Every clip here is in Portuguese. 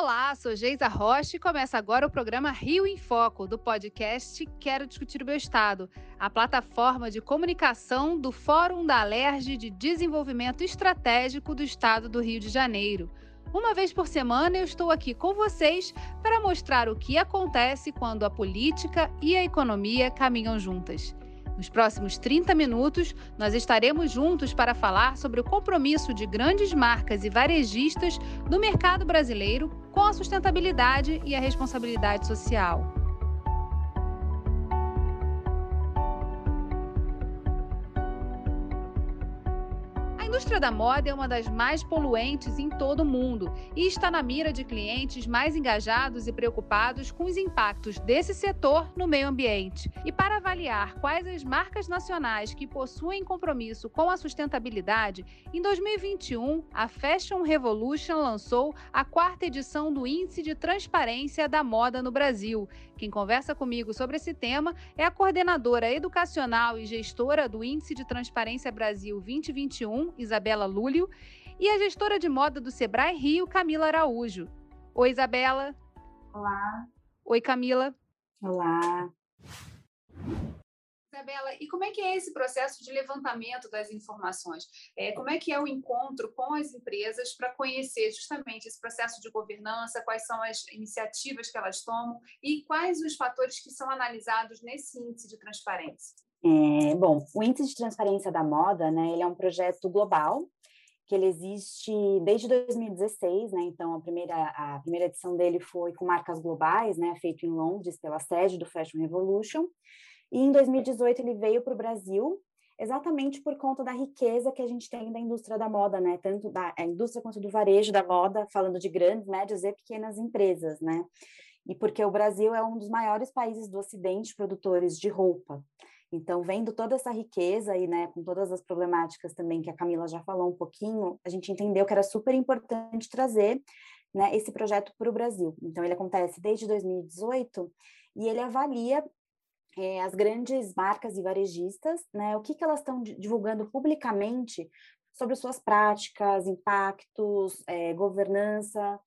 Olá, sou Geisa Rocha e começa agora o programa Rio em Foco, do podcast Quero Discutir o Meu Estado, a plataforma de comunicação do Fórum da Alerj de Desenvolvimento Estratégico do Estado do Rio de Janeiro. Uma vez por semana eu estou aqui com vocês para mostrar o que acontece quando a política e a economia caminham juntas. Nos próximos 30 minutos, nós estaremos juntos para falar sobre o compromisso de grandes marcas e varejistas no mercado brasileiro com a sustentabilidade e a responsabilidade social. Indústria da moda é uma das mais poluentes em todo o mundo e está na mira de clientes mais engajados e preocupados com os impactos desse setor no meio ambiente. E para avaliar quais as marcas nacionais que possuem compromisso com a sustentabilidade, em 2021, a Fashion Revolution lançou a quarta edição do Índice de Transparência da Moda no Brasil. Quem conversa comigo sobre esse tema é a coordenadora educacional e gestora do Índice de Transparência Brasil 2021, Isabela Lúlio, e a gestora de moda do Sebrae Rio, Camila Araújo. Oi, Isabela. Olá. Oi, Camila. Olá. Isabela, e como é que é esse processo de levantamento das informações? É, como é que é o encontro com as empresas para conhecer justamente esse processo de governança, quais são as iniciativas que elas tomam e quais os fatores que são analisados nesse índice de transparência? É, bom, o Índice de Transparência da Moda, né, ele é um projeto global que ele existe desde 2016, né? Então a primeira a primeira edição dele foi com marcas globais, né? Feito em Londres pela sede do Fashion Revolution. E em 2018 ele veio para o Brasil exatamente por conta da riqueza que a gente tem da indústria da moda, né? Tanto da indústria quanto do varejo da moda, falando de grandes, médias e pequenas empresas, né? E porque o Brasil é um dos maiores países do Ocidente produtores de roupa. Então, vendo toda essa riqueza e, né, com todas as problemáticas também que a Camila já falou um pouquinho, a gente entendeu que era super importante trazer né, esse projeto para o Brasil. Então, ele acontece desde 2018 e ele avalia é, as grandes marcas e varejistas, né, o que, que elas estão divulgando publicamente sobre suas práticas, impactos, é, governança,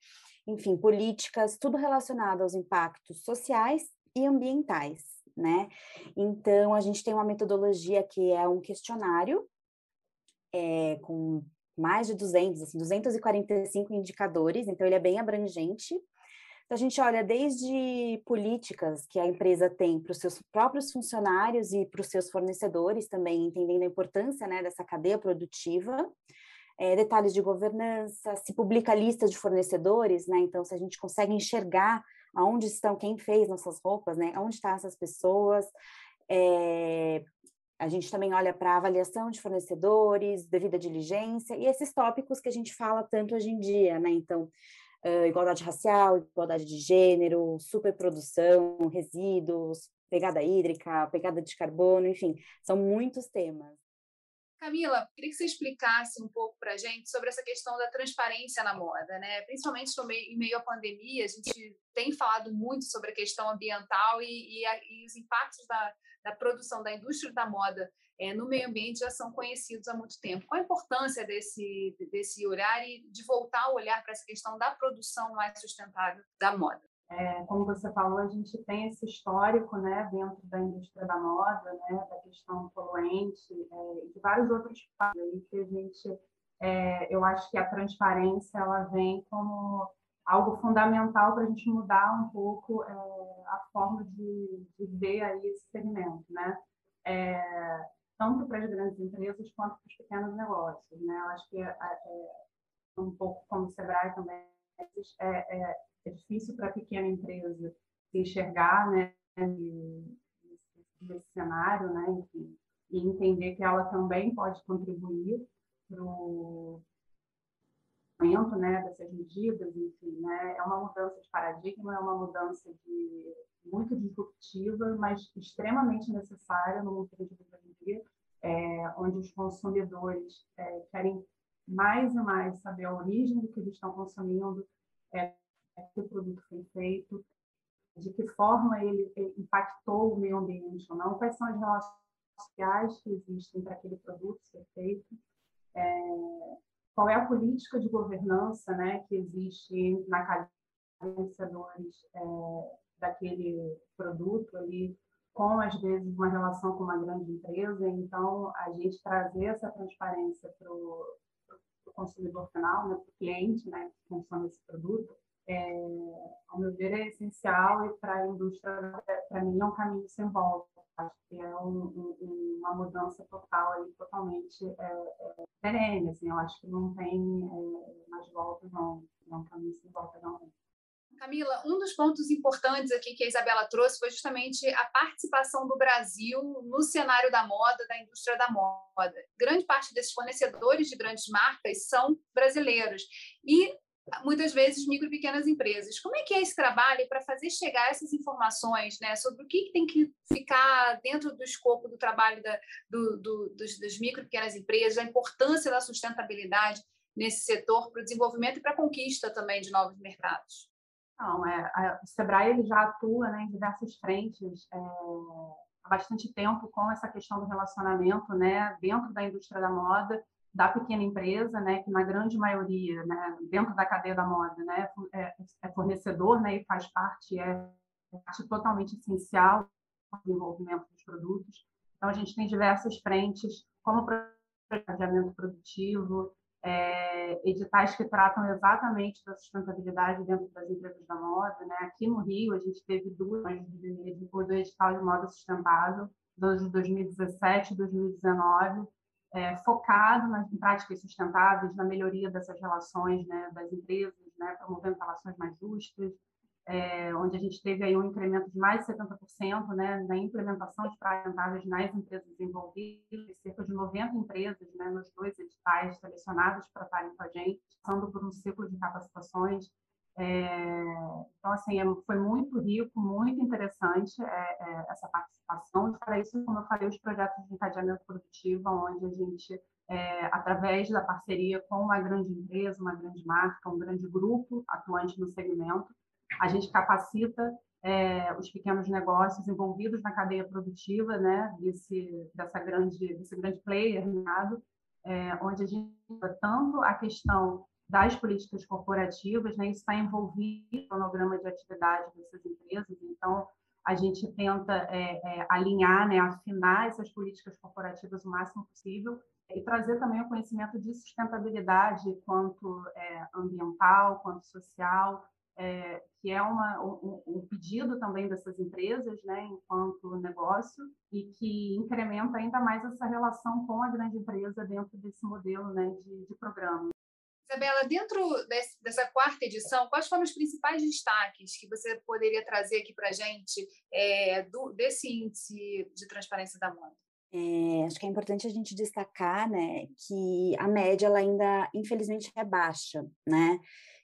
enfim, políticas, tudo relacionado aos impactos sociais e ambientais né? Então, a gente tem uma metodologia que é um questionário é, com mais de 200, assim, 245 indicadores, então ele é bem abrangente. Então, a gente olha desde políticas que a empresa tem para os seus próprios funcionários e para os seus fornecedores também, entendendo a importância né, dessa cadeia produtiva, é, detalhes de governança, se publica listas de fornecedores, né? Então, se a gente consegue enxergar aonde estão, quem fez nossas roupas, né? Onde estão essas pessoas? É, a gente também olha para avaliação de fornecedores, devida diligência e esses tópicos que a gente fala tanto hoje em dia, né? Então, uh, igualdade racial, igualdade de gênero, superprodução, resíduos, pegada hídrica, pegada de carbono, enfim, são muitos temas. Camila, queria que você explicasse um pouco para a gente sobre essa questão da transparência na moda, né? Principalmente meio, em meio à pandemia, a gente tem falado muito sobre a questão ambiental e, e, a, e os impactos da, da, produção da indústria da moda é, no meio ambiente já são conhecidos há muito tempo. Qual a importância desse, desse olhar e de voltar a olhar para essa questão da produção mais sustentável da moda? É, como você falou, a gente tem esse histórico né, dentro da indústria da moda, né, da questão poluente é, e de vários outros fatos aí que a gente, é, eu acho que a transparência ela vem como algo fundamental para a gente mudar um pouco é, a forma de, de, ver aí esse segmento, né? É, tanto para as grandes empresas quanto para os pequenos negócios, né? Eu acho que é, um pouco como o Sebrae também é, é difícil para a pequena empresa se enxergar né, nesse cenário, né, enfim, e entender que ela também pode contribuir para o aumento né, dessas medidas, enfim, né, é uma mudança de paradigma, é uma mudança de, muito disruptiva, mas extremamente necessária no mundo que a gente vive hoje é, onde os consumidores é, querem mais e mais saber a origem do que eles estão consumindo, é, que o produto foi feito, de que forma ele impactou o meio ambiente ou não, quais são as relações sociais que existem para aquele produto ser feito, é, qual é a política de governança né, que existe na cadeia fornecedores é, daquele produto ali com, às vezes, uma relação com uma grande empresa. Então, a gente trazer essa transparência para o consumidor final, né, para o cliente né, que consome esse produto, é, ao meu ver, é essencial e para a indústria, para mim, é um caminho sem volta. Acho que é um, um, uma mudança total, aí, totalmente é, é, perene. Assim, eu acho que não tem é, mais volta, não. É um caminho sem volta, não. Camila, um dos pontos importantes aqui que a Isabela trouxe foi justamente a participação do Brasil no cenário da moda, da indústria da moda. Grande parte desses fornecedores de grandes marcas são brasileiros e muitas vezes micro e pequenas empresas. Como é que é esse trabalho para fazer chegar essas informações né, sobre o que tem que ficar dentro do escopo do trabalho da, do, do, dos, das micro e pequenas empresas, a importância da sustentabilidade nesse setor para o desenvolvimento e para a conquista também de novos mercados? Não, é, a, o Sebrae ele já atua né, em diversas frentes é, há bastante tempo com essa questão do relacionamento né, dentro da indústria da moda, da pequena empresa, né, que na grande maioria, né, dentro da cadeia da moda, né, é, é fornecedor né, e faz parte, é parte totalmente essencial do desenvolvimento dos produtos. Então, a gente tem diversas frentes, como o planejamento produtivo, é, editais que tratam exatamente da sustentabilidade dentro das empresas da moda. Né? Aqui no Rio, a gente teve duas do edital de moda sustentável, dos de 2017 e 2019, é, focado nas práticas sustentáveis, na melhoria dessas relações né, das empresas, né, promovendo relações mais justas, é, onde a gente teve aí um incremento de mais de 70% né, na implementação de práticas nas empresas envolvidas, cerca de 90 empresas né, nos dois editais selecionadas para estarem com a gente, passando por um ciclo de capacitações. É, então, assim, é, foi muito rico, muito interessante é, é, essa participação. E para isso, como eu falei, os projetos de encadeamento produtivo, onde a gente é, através da parceria com uma grande empresa, uma grande marca, um grande grupo atuante no segmento, a gente capacita é, os pequenos negócios envolvidos na cadeia produtiva, né, desse, dessa grande, desse grande player, é, onde a gente tanto a questão das políticas corporativas, né, está envolvido no cronograma de atividade dessas empresas, então a gente tenta é, é, alinhar, né, afinar essas políticas corporativas o máximo possível e trazer também o conhecimento de sustentabilidade, quanto é, ambiental, quanto social, é, que é uma, um, um, pedido também dessas empresas, né, enquanto negócio, e que incrementa ainda mais essa relação com a grande empresa dentro desse modelo né, de, de programa. Isabela, dentro desse, dessa quarta edição, quais foram os principais destaques que você poderia trazer aqui para a gente é, do, desse índice de transparência da moda? É, acho que é importante a gente destacar né, que a média ela ainda, infelizmente, é baixa, né?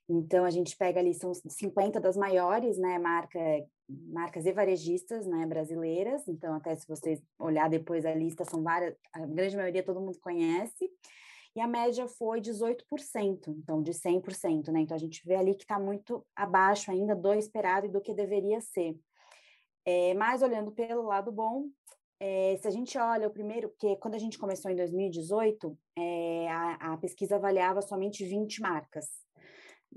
Então, a gente pega ali, são 50 das maiores, né, marca, marcas e varejistas, né, brasileiras. Então, até se vocês olhar depois a lista, são várias, a grande maioria todo mundo conhece. E a média foi 18%, então, de 100%, né? Então, a gente vê ali que está muito abaixo ainda do esperado e do que deveria ser. É, mas, olhando pelo lado bom, é, se a gente olha o primeiro, porque quando a gente começou em 2018, é, a, a pesquisa avaliava somente 20 marcas,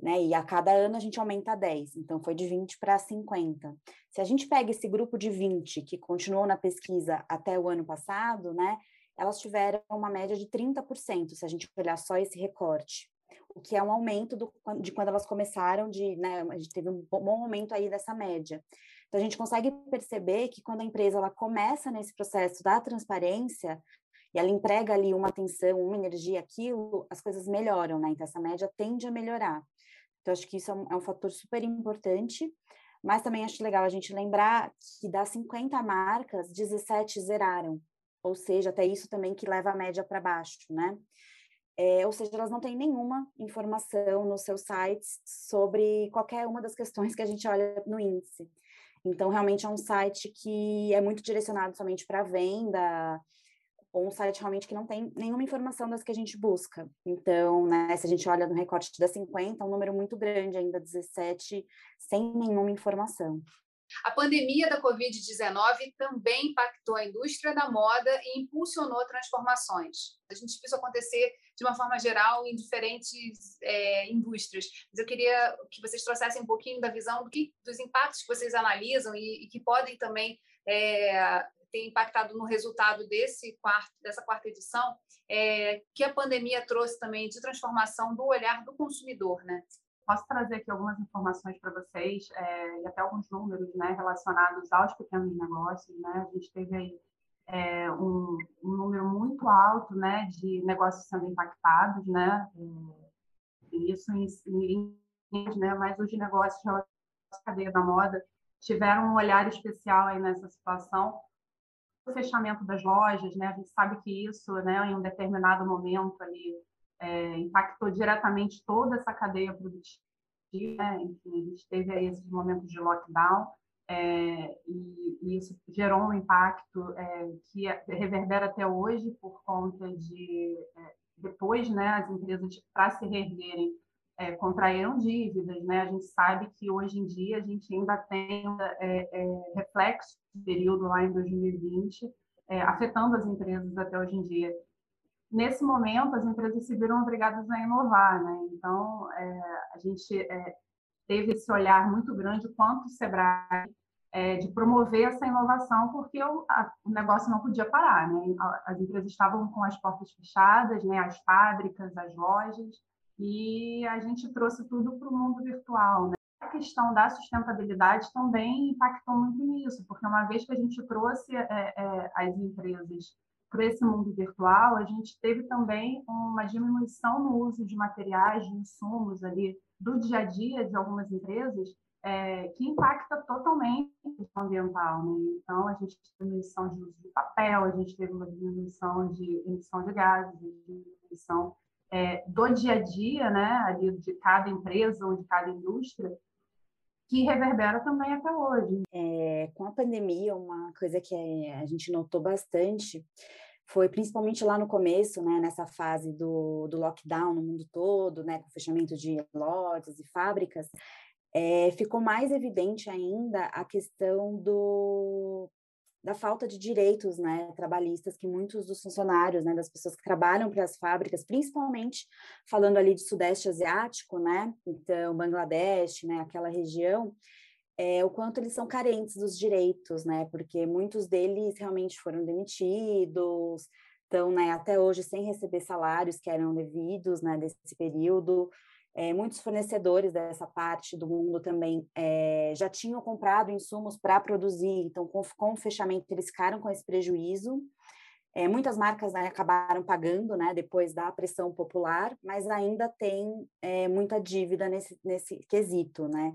né? E a cada ano a gente aumenta 10, então foi de 20 para 50. Se a gente pega esse grupo de 20 que continuou na pesquisa até o ano passado, né? Elas tiveram uma média de 30%, se a gente olhar só esse recorte, o que é um aumento do, de quando elas começaram de, né? A gente teve um bom aumento aí dessa média. Então a gente consegue perceber que quando a empresa ela começa nesse processo da transparência, e ela entrega ali uma atenção, uma energia, aquilo, as coisas melhoram, né? Então, essa média tende a melhorar. Então, acho que isso é um, é um fator super importante, mas também acho legal a gente lembrar que das 50 marcas, 17 zeraram, ou seja, até isso também que leva a média para baixo, né? É, ou seja, elas não têm nenhuma informação nos seus sites sobre qualquer uma das questões que a gente olha no índice. Então, realmente é um site que é muito direcionado somente para venda, ou um site realmente que não tem nenhuma informação das que a gente busca. Então, né, se a gente olha no recorte da 50, é um número muito grande ainda, 17, sem nenhuma informação. A pandemia da Covid-19 também impactou a indústria da moda e impulsionou transformações. A gente viu isso acontecer de uma forma geral em diferentes é, indústrias. Mas eu queria que vocês trouxessem um pouquinho da visão do que, dos impactos que vocês analisam e, e que podem também é, ter impactado no resultado desse quarto, dessa quarta edição, é, que a pandemia trouxe também de transformação do olhar do consumidor, né? Posso trazer aqui algumas informações para vocês é, e até alguns números né, relacionados aos pequenos negócios. Né? A gente teve aí é, um, um, número muito alto né, de negócios sendo impactados, né? É, isso em, em né, mas os negócios relacionados à cadeia da moda tiveram um olhar especial aí nessa situação. O fechamento das lojas, né? A gente sabe que isso, né, em um determinado momento ali, é, impactou diretamente toda essa cadeia produtiva. Né? Enfim, a gente teve aí esses momentos de lockdown é, e, e, isso gerou um impacto é, que reverbera até hoje por conta de é, depois, né, as empresas para se reerguerem é, contraíram dívidas, né? A gente sabe que hoje em dia a gente ainda tem é, é, reflexo do período lá em 2020 afetando as empresas até hoje em dia nesse momento as empresas se viram obrigadas a inovar, né? Então é, a gente é, teve esse olhar muito grande quanto o Sebrae é, de promover essa inovação, porque o, a, o, negócio não podia parar, né? As empresas estavam com as portas fechadas, né? As fábricas, as lojas, e a gente trouxe tudo para o mundo virtual, né? A questão da sustentabilidade também impactou muito nisso, porque uma vez que a gente trouxe é, é, as empresas para esse mundo virtual, a gente teve também uma diminuição no uso de materiais, de insumos ali do dia a dia de algumas empresas, é, que impacta totalmente o ambiental. Né? Então, a gente teve diminuição de uso de papel, a gente teve uma diminuição de emissão de gases, emissão é, do dia a dia, né, ali de cada empresa ou de cada indústria, que reverbera também até hoje. É, com a pandemia, uma coisa que a gente notou bastante foi principalmente lá no começo, né, nessa fase do, do lockdown no mundo todo, né, com o fechamento de lojas e fábricas, é, ficou mais evidente ainda a questão do, da falta de direitos né, trabalhistas que muitos dos funcionários, né, das pessoas que trabalham para as fábricas, principalmente falando ali de Sudeste Asiático, né, então Bangladesh, né, aquela região, é, o quanto eles são carentes dos direitos, né, porque muitos deles realmente foram demitidos, estão né, até hoje sem receber salários que eram devidos né, desse período, é, muitos fornecedores dessa parte do mundo também é, já tinham comprado insumos para produzir, então, com, com, o fechamento, eles ficaram com esse prejuízo. É, muitas marcas né, acabaram pagando né, depois da pressão popular, mas ainda tem muita dívida nesse, nesse quesito. Né?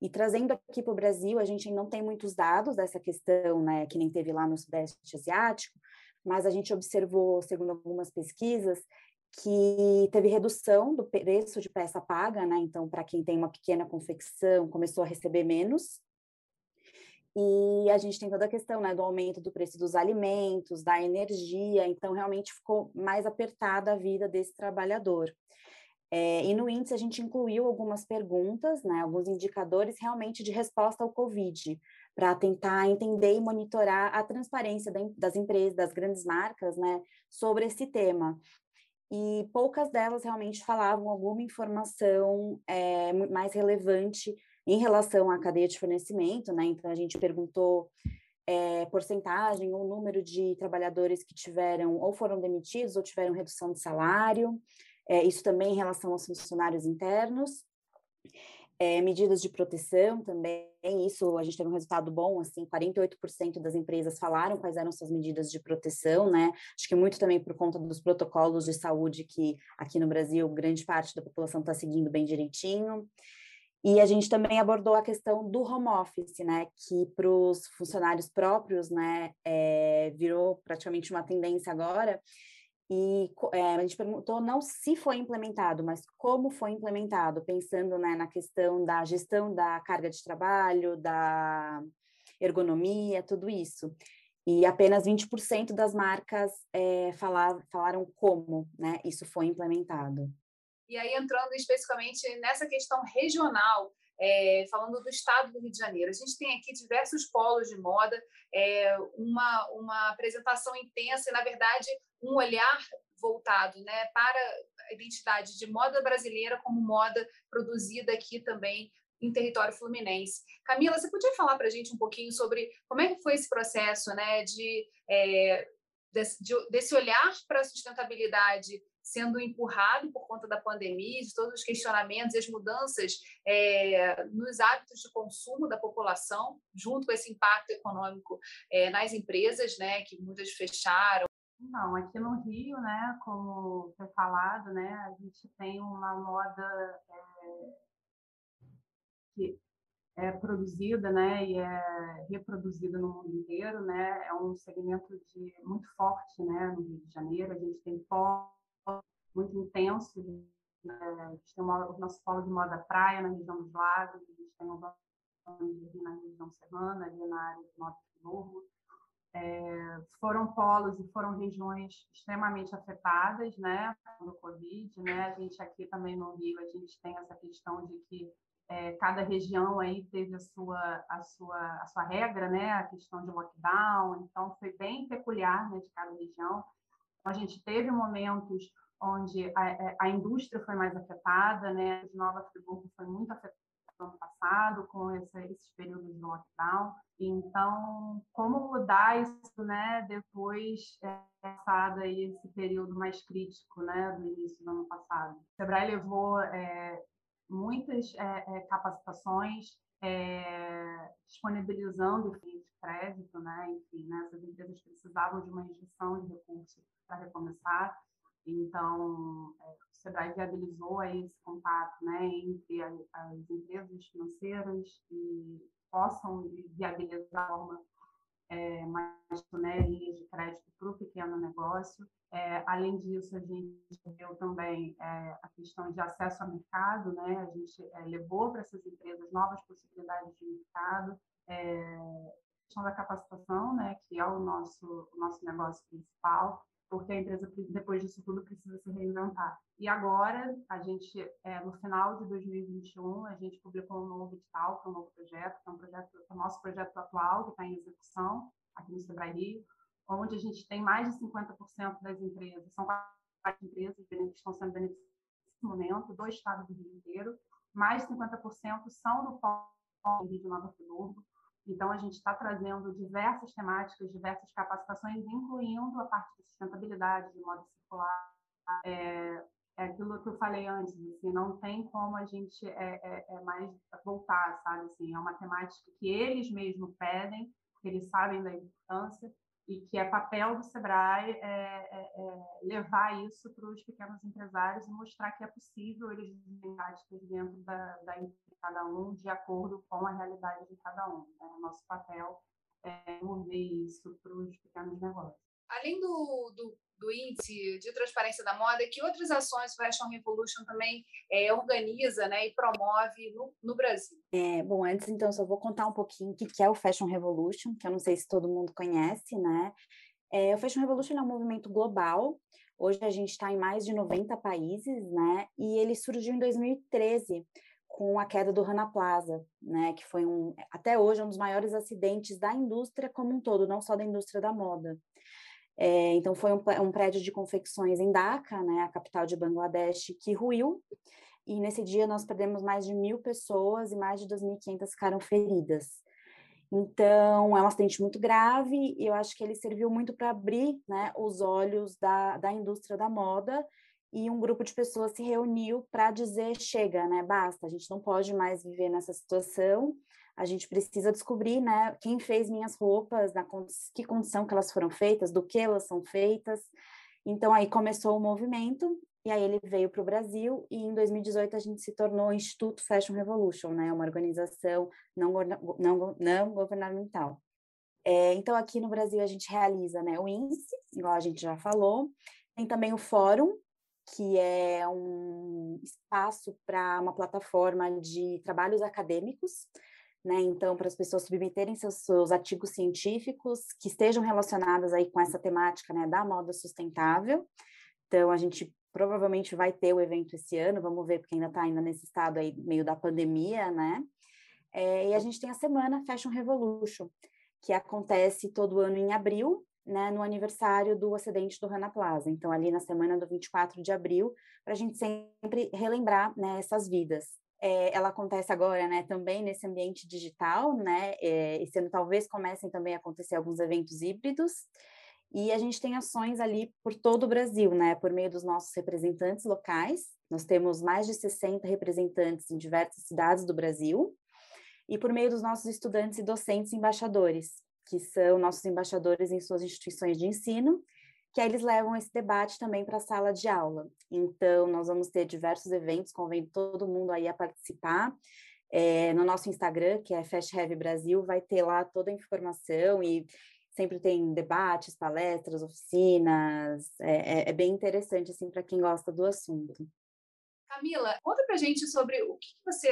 E trazendo aqui para o Brasil, a gente não tem muitos dados dessa questão, né, que nem teve lá no Sudeste Asiático, mas a gente observou, segundo algumas pesquisas, que teve redução do preço de peça paga, né? Então, para quem tem uma pequena confecção, começou a receber menos. E a gente tem toda a questão né, do aumento do preço dos alimentos, da energia, então realmente ficou mais apertada a vida desse trabalhador. É, e no índice a gente incluiu algumas perguntas, né, alguns indicadores realmente de resposta ao Covid, para tentar entender e monitorar a transparência das empresas, das grandes marcas, né, sobre esse tema e poucas delas realmente falavam alguma informação é, mais relevante em relação à cadeia de fornecimento, né? Então a gente perguntou é, porcentagem ou número de trabalhadores que tiveram ou foram demitidos ou tiveram redução de salário, é, isso também em relação aos funcionários internos é, medidas de proteção também, isso a gente teve um resultado bom, assim, 48% das empresas falaram quais eram suas medidas de proteção, né? Acho que muito também por conta dos protocolos de saúde que aqui no Brasil grande parte da população está seguindo bem direitinho. E a gente também abordou a questão do home office, né? Que para os funcionários próprios, né, é, virou praticamente uma tendência agora. E é, a gente perguntou não se foi implementado, mas como foi implementado, pensando né, na questão da gestão da carga de trabalho, da ergonomia, tudo isso. E apenas 20% das marcas é, falar, falaram como né, isso foi implementado. E aí, entrando especificamente nessa questão regional, é, falando do estado do Rio de Janeiro. A gente tem aqui diversos polos de moda, é, uma, uma apresentação intensa e, na verdade, um olhar voltado né, para a identidade de moda brasileira como moda produzida aqui também em território fluminense. Camila, você podia falar para a gente um pouquinho sobre como é que foi esse processo né, de, é, desse, de, desse olhar para a sustentabilidade sendo empurrado por conta da pandemia, de todos os questionamentos e as mudanças é, nos hábitos de consumo da população, junto com esse impacto econômico é, nas empresas, né, que muitas fecharam. Não, aqui no Rio, né, como foi falado, né, a gente tem uma moda é, que é produzida, né, e é reproduzida no mundo inteiro, né, é um segmento de muito forte, né, no Rio de Janeiro. A gente tem polo muito intenso, né, a gente tem uma, o nosso polo de moda praia na região dos lagos, a gente tem um na região serrana, ali na área do Norte do Novo. É, foram polos e foram regiões extremamente afetadas, né, pelo Covid, né, a gente aqui também no Rio, a gente tem essa questão de que é, cada região aí teve a sua, a, sua, a sua regra, né? a questão de lockdown, então foi bem peculiar né, de cada região. A gente teve momentos onde a, é, a indústria foi mais afetada, né? de Nova Friburgo foi muito afetada no ano passado, com esse, esses períodos de lockdown. Então, como mudar isso né, depois é, passado aí esse período mais crítico né, do início do ano passado? O Sebrae levou é, muitas é, é, capacitações, é, disponibilizando de crédito, né? Enfim, né? essas empresas precisavam de uma injeção de recursos para recomeçar. Então, é, o Sebrae viabilizou aí esse contato né, entre as, as empresas financeiras que possam viabilizar a forma é, mais né, de crédito para o pequeno negócio. É, além disso, a gente viu também é, a questão de acesso ao mercado, né? a gente é, levou para essas empresas novas possibilidades de mercado, é, a questão da capacitação, né? que é o nosso, o nosso negócio principal, porque a empresa, depois disso tudo, precisa se reinventar. E agora, a gente, é, no final de 2021, a gente publicou um novo edital, é um novo projeto, que é um projeto, é o nosso projeto atual, que está em execução aqui no Sebrae Rio, onde a gente tem mais de 50% das empresas, são quatro empresas que estão sendo beneficiadas nesse momento, do estado do Rio inteiro, mais de 50% são do Polo Rio de Nova Friburgo, então, a gente está trazendo diversas temáticas, diversas capacitações, incluindo a parte de sustentabilidade, de modo circular. É, é aquilo que eu falei antes, assim, não tem como a gente é, é, é mais voltar, sabe? Assim, é uma temática que eles mesmos pedem, eles sabem da importância, e que é papel do Sebrae é, é, é levar isso para os pequenos empresários e mostrar que é possível eles desenvolverem dentro da, da de cada um, de acordo com a realidade de cada um. Né? Nosso papel é mover isso para os pequenos negócios. Além do, do do índice de transparência da moda, que outras ações o Fashion Revolution também é, organiza né, e promove no, no Brasil? É, bom, antes então só vou contar um pouquinho o que é o Fashion Revolution, que eu não sei se todo mundo conhece, né? É, o Fashion Revolution é um movimento global. Hoje a gente está em mais de 90 países, né? E ele surgiu em 2013 com a queda do Rana Plaza, né? Que foi um, até hoje um dos maiores acidentes da indústria como um todo, não só da indústria da moda. É, então, foi um, um, prédio de confecções em Dhaka, né, a capital de Bangladesh, que ruiu. E nesse dia nós perdemos mais de mil pessoas e mais de 2.500 ficaram feridas. Então, é um acidente muito grave e eu acho que ele serviu muito para abrir né, os olhos da, da indústria da moda e um grupo de pessoas se reuniu para dizer chega, né, basta, a gente não pode mais viver nessa situação a gente precisa descobrir, né, quem fez minhas roupas, na que condição que elas foram feitas, do que elas são feitas. Então aí começou o movimento e aí ele veio para o Brasil e em 2018 a gente se tornou Instituto Fashion Revolution, né, uma organização não, não, não governamental. É, então aqui no Brasil a gente realiza, né, o índice, igual a gente já falou, tem também o fórum que é um espaço para uma plataforma de trabalhos acadêmicos né? Então, para as pessoas submeterem seus, seus artigos científicos que estejam relacionados aí com essa temática, né, da moda sustentável. Então, a gente provavelmente vai ter o evento esse ano, vamos ver, porque ainda está ainda nesse estado aí meio da pandemia, né? É, e a gente tem a semana Fashion Revolution, que acontece todo ano em abril, né, no aniversário do acidente do Rana Plaza. Então, ali na semana do 24 de abril, para a gente sempre relembrar né, essas vidas. É, ela acontece agora, né, também nesse ambiente digital, né, é, esse talvez comecem também a acontecer alguns eventos híbridos, e a gente tem ações ali por todo o Brasil, né, por meio dos nossos representantes locais, nós temos mais de 60 representantes em diversas cidades do Brasil, e por meio dos nossos estudantes e docentes embaixadores, que são nossos embaixadores em suas instituições de ensino, que aí eles levam esse debate também para a sala de aula. Então, nós vamos ter diversos eventos, convido todo mundo aí a participar. É, no nosso Instagram, que é Fast Heavy Brasil, vai ter lá toda a informação e sempre tem debates, palestras, oficinas. É, é, é bem interessante assim para quem gosta do assunto. Camila, conta para gente sobre o que, que você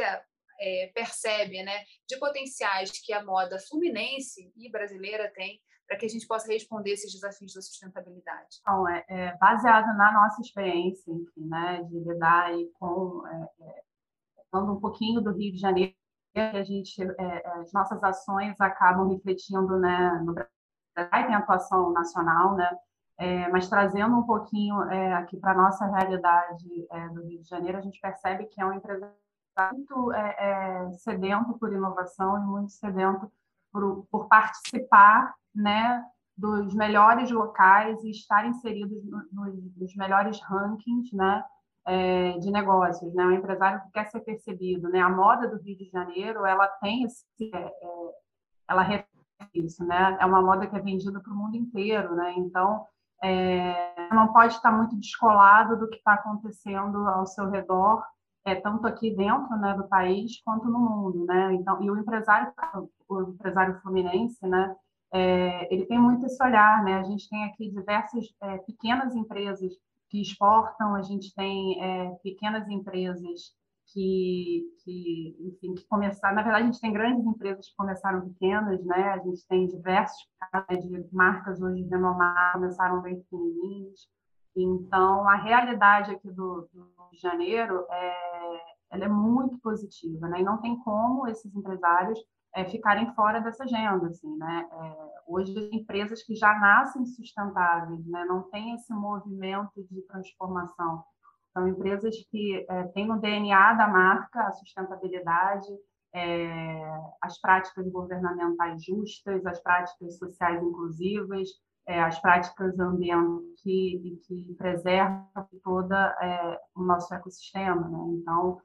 é, percebe né, de potenciais que a moda fluminense e brasileira tem para que a gente possa responder esses desafios da sustentabilidade? Então, é, é baseado na nossa experiência, enfim, né, de lidar com é, é falando um pouquinho do Rio de Janeiro, a gente, é, as nossas ações acabam refletindo, né, no Brasil, tem atuação nacional, né, é, mas trazendo um pouquinho é, aqui para a nossa realidade é, do Rio de Janeiro, a gente percebe que é uma empresa muito sedento por inovação e muito sedento por, por, participar né, dos melhores locais e estar inseridos no, nos melhores rankings né, é, de negócios. Né? O empresário que quer ser percebido. Né? A moda do Rio de Janeiro ela tem esse, é, é, ela reflete isso. Né? É uma moda que é vendida para o mundo inteiro. Né? Então, é, não pode estar muito descolado do que está acontecendo ao seu redor é, tanto aqui dentro né, do país quanto no mundo, né? Então, e o empresário, o empresário fluminense, né, é, ele tem muito esse olhar, né? A gente tem aqui diversas é, pequenas empresas que exportam, a gente tem é, pequenas empresas que, que, enfim, que começaram. Na verdade, a gente tem grandes empresas que começaram pequenas, né? A gente tem diversos né, de marcas hoje renomadas começaram bem pequenininhas. Então, a realidade aqui do, do Rio de Janeiro é, ela é muito positiva, né? E não tem como esses empresários é, ficarem fora dessa agenda, assim, né? É, hoje, empresas que já nascem sustentáveis, né? Não tem esse movimento de transformação. São empresas que é, têm no DNA da marca a sustentabilidade, é, as práticas governamentais justas, as práticas sociais inclusivas, é, as práticas ambientais que, que preservam toda é, o nosso ecossistema. Né? Então,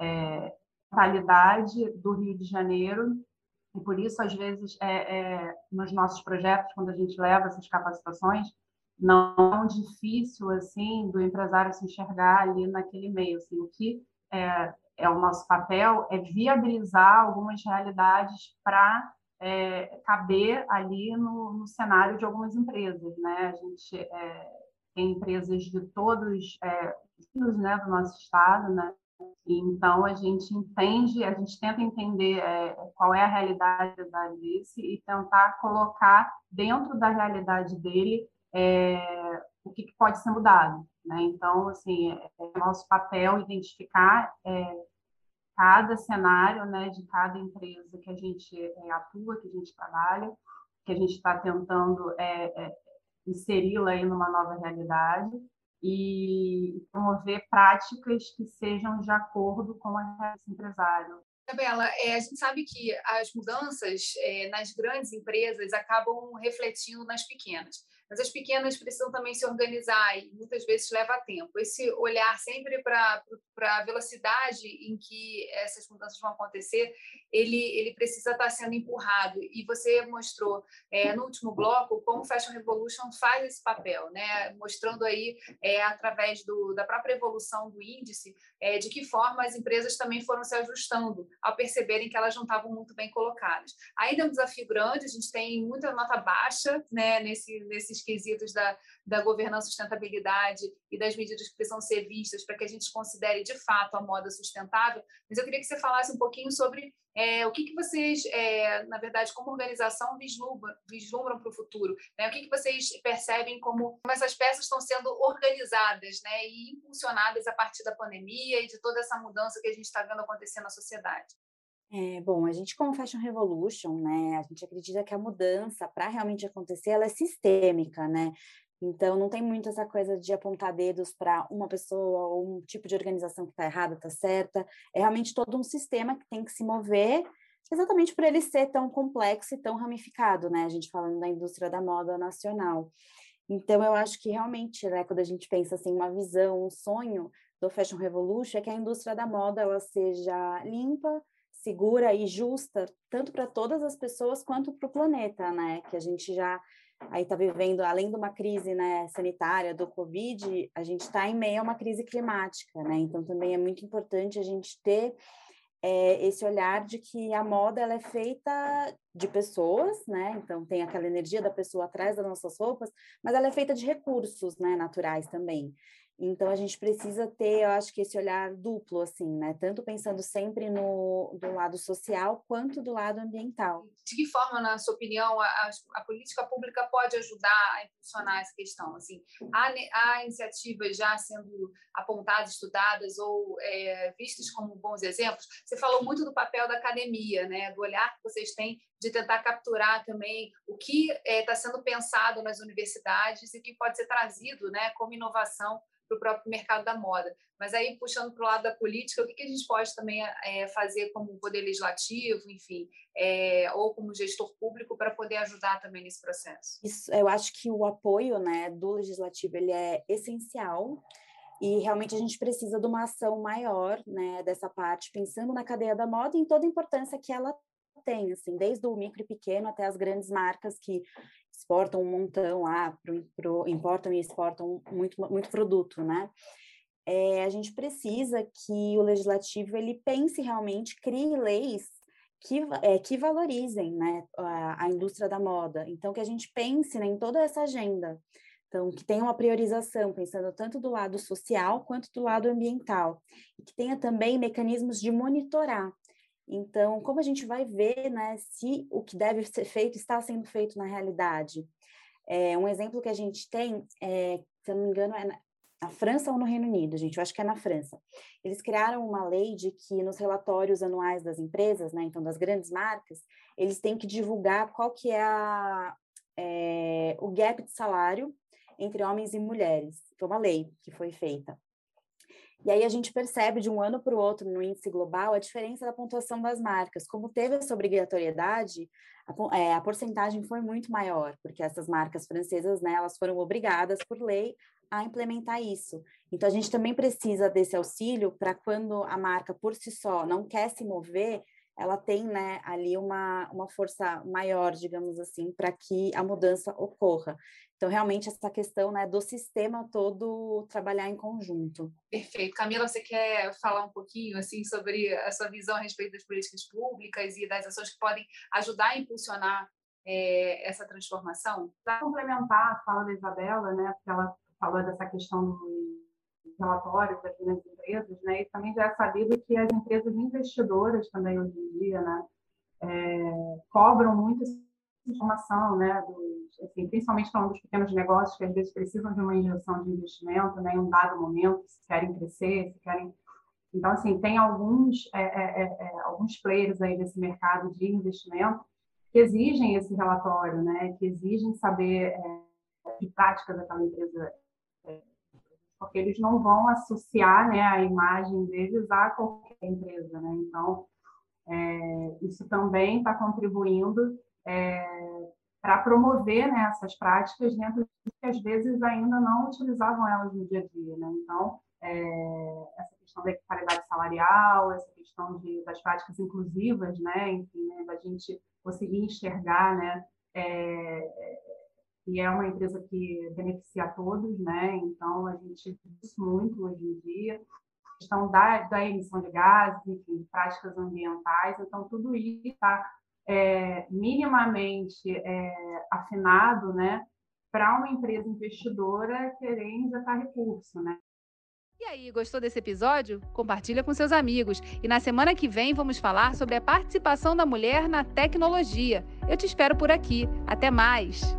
a qualidade do Rio de Janeiro e por isso às vezes é, é, nos nossos projetos quando a gente leva essas capacitações não é tão difícil assim do empresário se enxergar ali naquele meio assim o que é, é o nosso papel é viabilizar algumas realidades para é, caber ali no, no, cenário de algumas empresas, né? A gente é, tem empresas de todos é, né, do nosso estado, né? Então a gente entende, a gente tenta entender é, qual é a realidade da Alice e tentar colocar dentro da realidade dele é, o que, que, pode ser mudado, né? Então assim é, é nosso papel identificar é, cada cenário né, de cada empresa que a gente é, atua, que a gente trabalha, que a gente está tentando é, inseri-la aí numa nova realidade e promover práticas que sejam de acordo com a realidade empresário. Isabela, é, a gente sabe que as mudanças é, nas grandes empresas acabam refletindo nas pequenas mas as pequenas precisam também se organizar e muitas vezes leva tempo. Esse olhar sempre para a velocidade em que essas mudanças vão acontecer, ele, ele precisa estar sendo empurrado. E você mostrou é, no último bloco como o Fashion Revolution faz esse papel, né? mostrando aí, é, através do, da própria evolução do índice, é, de que forma as empresas também foram se ajustando ao perceberem que elas não estavam muito bem colocadas. Ainda é um desafio grande, a gente tem muita nota baixa né, nesse, nesse esses quesitos da, da governança sustentabilidade e das medidas que precisam ser vistas para que a gente considere de fato a moda sustentável, mas eu queria que você falasse um pouquinho sobre é, o que, que vocês, é, na verdade, como organização, vislumbram, vislumbram para o futuro? Né? O que, que vocês percebem como, como essas peças estão sendo organizadas né? e impulsionadas a partir da pandemia e de toda essa mudança que a gente está vendo acontecer na sociedade? É, bom, a gente como Fashion Revolution, né, a gente acredita que a mudança, para realmente acontecer, ela é sistêmica, né? Então, não tem muito essa coisa de apontar dedos para uma pessoa ou um tipo de organização que está errada, está certa. É realmente todo um sistema que tem que se mover exatamente por ele ser tão complexo e tão ramificado, né? A gente falando da indústria da moda nacional. Então, eu acho que realmente, né, quando a gente pensa assim, uma visão, um sonho do Fashion Revolution é que a indústria da moda ela seja limpa, segura e justa, tanto para todas as pessoas quanto para o planeta, né? Que a gente já aí está vivendo, além de uma crise né, sanitária do Covid, a gente está em meio a uma crise climática, né? Então também é muito importante a gente ter é, esse olhar de que a moda ela é feita de pessoas, né? Então tem aquela energia da pessoa atrás das nossas roupas, mas ela é feita de recursos, né, naturais também. Então a gente precisa ter, eu acho que esse olhar duplo, assim, né? Tanto pensando sempre no do lado social quanto do lado ambiental. De que forma, na sua opinião, a, a política pública pode ajudar a impulsionar essa questão? Assim, há, há iniciativas já sendo apontadas, estudadas ou é, vistas como bons exemplos? Você falou muito do papel da academia, né? Do olhar que vocês têm de tentar capturar também o que está é, tá sendo pensado nas universidades e que pode ser trazido, né, como inovação para o próprio mercado da moda. Mas aí, puxando para o lado da política, o que, que a gente pode também é, fazer como poder legislativo, enfim, é, ou como gestor público para poder ajudar também nesse processo? Isso, eu acho que o apoio né, do legislativo ele é essencial e realmente a gente precisa de uma ação maior né, dessa parte, pensando na cadeia da moda e em toda a importância que ela tem, assim, desde o micro e pequeno até as grandes marcas que exportam um montão lá, pro, pro, importam e exportam muito, muito produto, né? É, a gente precisa que o legislativo ele pense realmente, crie leis que, é, que valorizem né, a, a, indústria da moda. Então, que a gente pense né, em toda essa agenda. Então, que tenha uma priorização, pensando tanto do lado social quanto do lado ambiental. E que tenha também mecanismos de monitorar. Então, como a gente vai ver né, se o que deve ser feito está sendo feito na realidade? É, um exemplo que a gente tem, é, se eu não me engano, é na, na França ou no Reino Unido, gente, eu acho que é na França. Eles criaram uma lei de que nos relatórios anuais das empresas, né, então das grandes marcas, eles têm que divulgar qual que é, a, é o gap de salário entre homens e mulheres. Foi uma lei que foi feita. E aí a gente percebe de um ano para o outro no índice global a diferença da pontuação das marcas. Como teve essa obrigatoriedade, a, é, a porcentagem foi muito maior, porque essas marcas francesas, né, elas foram obrigadas por lei a implementar isso. Então a gente também precisa desse auxílio para quando a marca por si só não quer se mover, ela tem né, ali uma, uma força maior, digamos assim, para que a mudança ocorra. Então, realmente, essa questão né, do sistema todo trabalhar em conjunto. Perfeito. Camila, você quer falar um pouquinho assim sobre a sua visão a respeito das políticas públicas e das ações que podem ajudar a impulsionar é, essa transformação? Para complementar a fala da Isabela, né, porque ela falou dessa questão do relatório das grandes empresas, né, e também já é sabido que as empresas investidoras também hoje em dia, né, é, cobram muito informação, né, dos, assim, principalmente falando dos pequenos negócios que às vezes precisam de uma injeção de investimento, né, em um dado momento, se querem crescer, se querem então assim tem alguns é, é, é, é alguns players aí desse mercado de investimento que exigem esse relatório, né, que exigem saber é, de prática daquela empresa, porque eles não vão associar, né, a imagem deles a qualquer empresa, né, então isso também está contribuindo é, para promover né, essas práticas dentro de que às vezes ainda não utilizavam elas no dia a dia. Né? Então, é, essa questão da equidade salarial, essa questão de, das práticas inclusivas, né? enfim, né, da gente conseguir enxergar né, é, que é uma empresa que beneficia a todos, né? então a gente isso muito hoje em dia a questão da, da emissão de gases, enfim, práticas ambientais, então tudo isso está é, minimamente é, afinado, né, para uma empresa investidora querer injetar recurso, né? E aí, gostou desse episódio? Compartilha com seus amigos. E na semana que vem vamos falar sobre a participação da mulher na tecnologia. Eu te espero por aqui. Até mais!